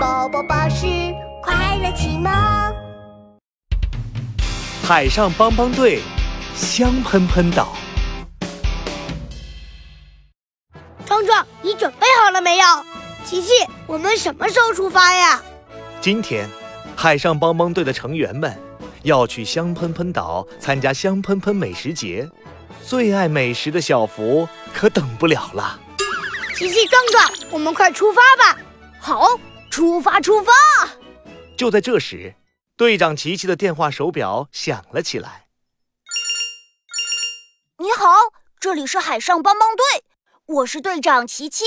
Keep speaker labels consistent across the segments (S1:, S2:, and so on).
S1: 宝宝巴士快乐启蒙。
S2: 海上帮帮队，香喷喷岛。
S1: 壮壮，你准备好了没有？琪琪，我们什么时候出发呀？
S2: 今天，海上帮帮队的成员们要去香喷喷岛参加香喷喷美食节。最爱美食的小福可等不了了。
S1: 琪琪、壮壮，我们快出发吧！
S3: 好，出发，出发！
S2: 就在这时，队长琪琪的电话手表响了起来。
S3: 你好，这里是海上帮帮队，我是队长琪琪。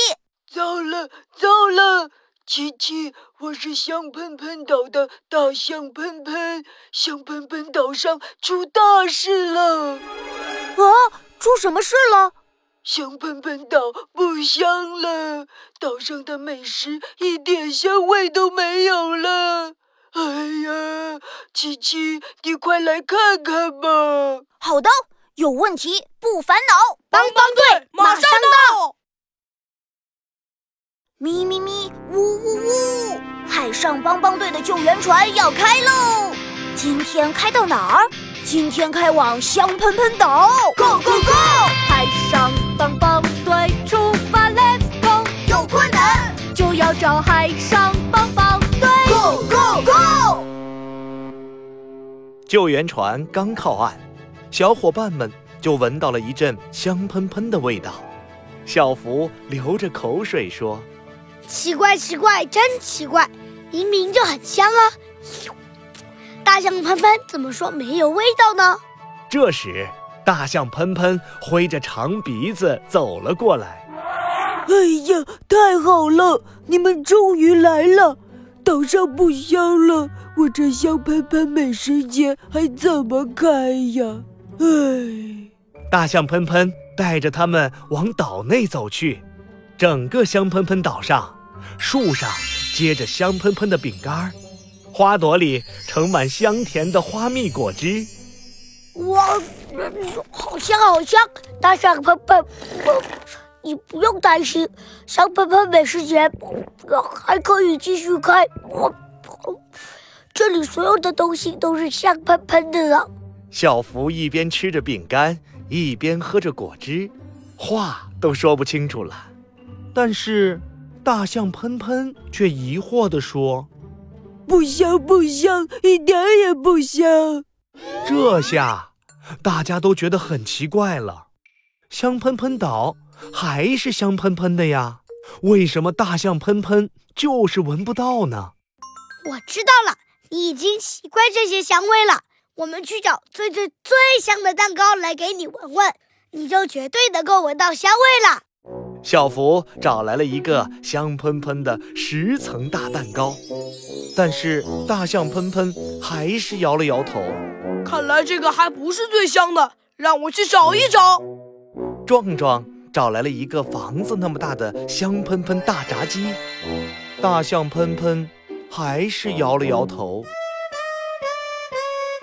S4: 糟了，糟了！琪琪，我是香喷喷岛的大象喷喷，香喷喷岛上出大事了！
S3: 啊，出什么事了？
S4: 香喷喷岛不香了，岛上的美食一点香味都没有了。哎呀，琪琪，你快来看看吧！
S3: 好的，有问题不烦恼，
S5: 帮帮队马上到。
S3: 咪咪咪，呜呜呜！海上帮帮队的救援船要开喽！今天开到哪儿？今天开往香喷喷岛
S5: ，Go Go Go！海上帮帮队出发，Let's go！
S3: 有困难
S5: 就要找海上帮帮队
S3: ，Go Go Go！
S2: 救援船刚靠岸，小伙伴们就闻到了一阵香喷喷的味道。小福流着口水说：“
S1: 奇怪，奇怪，真奇怪，明明就很香啊！”大象喷喷怎么说没有味道呢？
S2: 这时，大象喷喷挥着长鼻子走了过来。
S4: 哎呀，太好了，你们终于来了！岛上不香了，我这香喷喷美食节还怎么开呀？哎，
S2: 大象喷喷带着他们往岛内走去。整个香喷喷岛上，树上结着香喷喷的饼干儿。花朵里盛满香甜的花蜜果汁，
S1: 哇，好香好香！大象喷喷，你不用担心，香喷喷美食节还可以继续开。这里所有的东西都是香喷喷的了。
S2: 小福一边吃着饼干，一边喝着果汁，话都说不清楚了。但是大象喷喷却疑惑地说。
S4: 不香不香，一点也不香。
S2: 这下大家都觉得很奇怪了。香喷喷岛还是香喷喷的呀，为什么大象喷喷就是闻不到呢？
S1: 我知道了，你已经习惯这些香味了。我们去找最最最香的蛋糕来给你闻闻，你就绝对能够闻到香味了。
S2: 小福找来了一个香喷喷的十层大蛋糕，但是大象喷喷还是摇了摇头。
S5: 看来这个还不是最香的，让我去找一找。
S2: 壮壮找来了一个房子那么大的香喷喷大炸鸡，大象喷喷还是摇了摇头。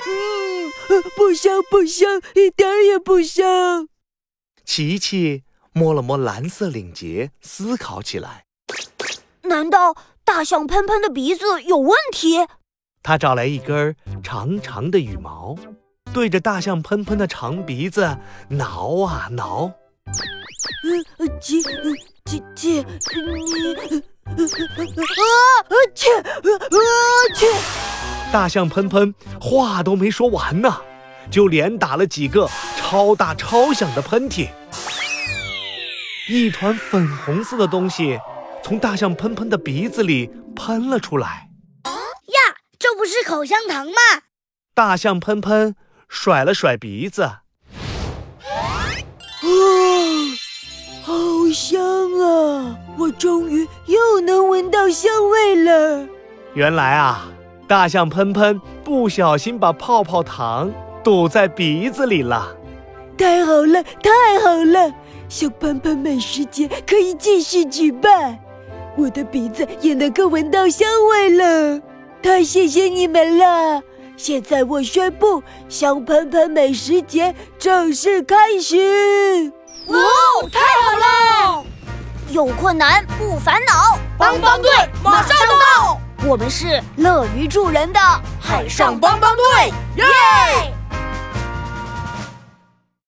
S4: 嗯，不香不香，一点也不香。
S2: 琪琪。摸了摸蓝色领结，思考起来。
S3: 难道大象喷喷的鼻子有问题？
S2: 他找来一根长长的羽毛，对着大象喷喷的长鼻子挠啊挠。
S4: 呃，切，切，切，你，啊，切，啊，切！
S2: 大象喷喷话都没说完呢，就连打了几个超大超响的喷嚏。一团粉红色的东西从大象喷喷的鼻子里喷了出来。
S1: 呀，这不是口香糖吗？
S2: 大象喷喷甩了甩鼻子。啊，
S4: 好香啊！我终于又能闻到香味了。
S2: 原来啊，大象喷喷不小心把泡泡糖堵在鼻子里了。
S4: 太好了，太好了！香喷喷美食节可以继续举办，我的鼻子也能够闻到香味了。太谢谢你们了！现在我宣布，香喷喷美食节正式开始。
S5: 哇，太好了！
S3: 有困难不烦恼，
S5: 帮帮队马上到。
S3: 我们是乐于助人的海上帮帮队，耶！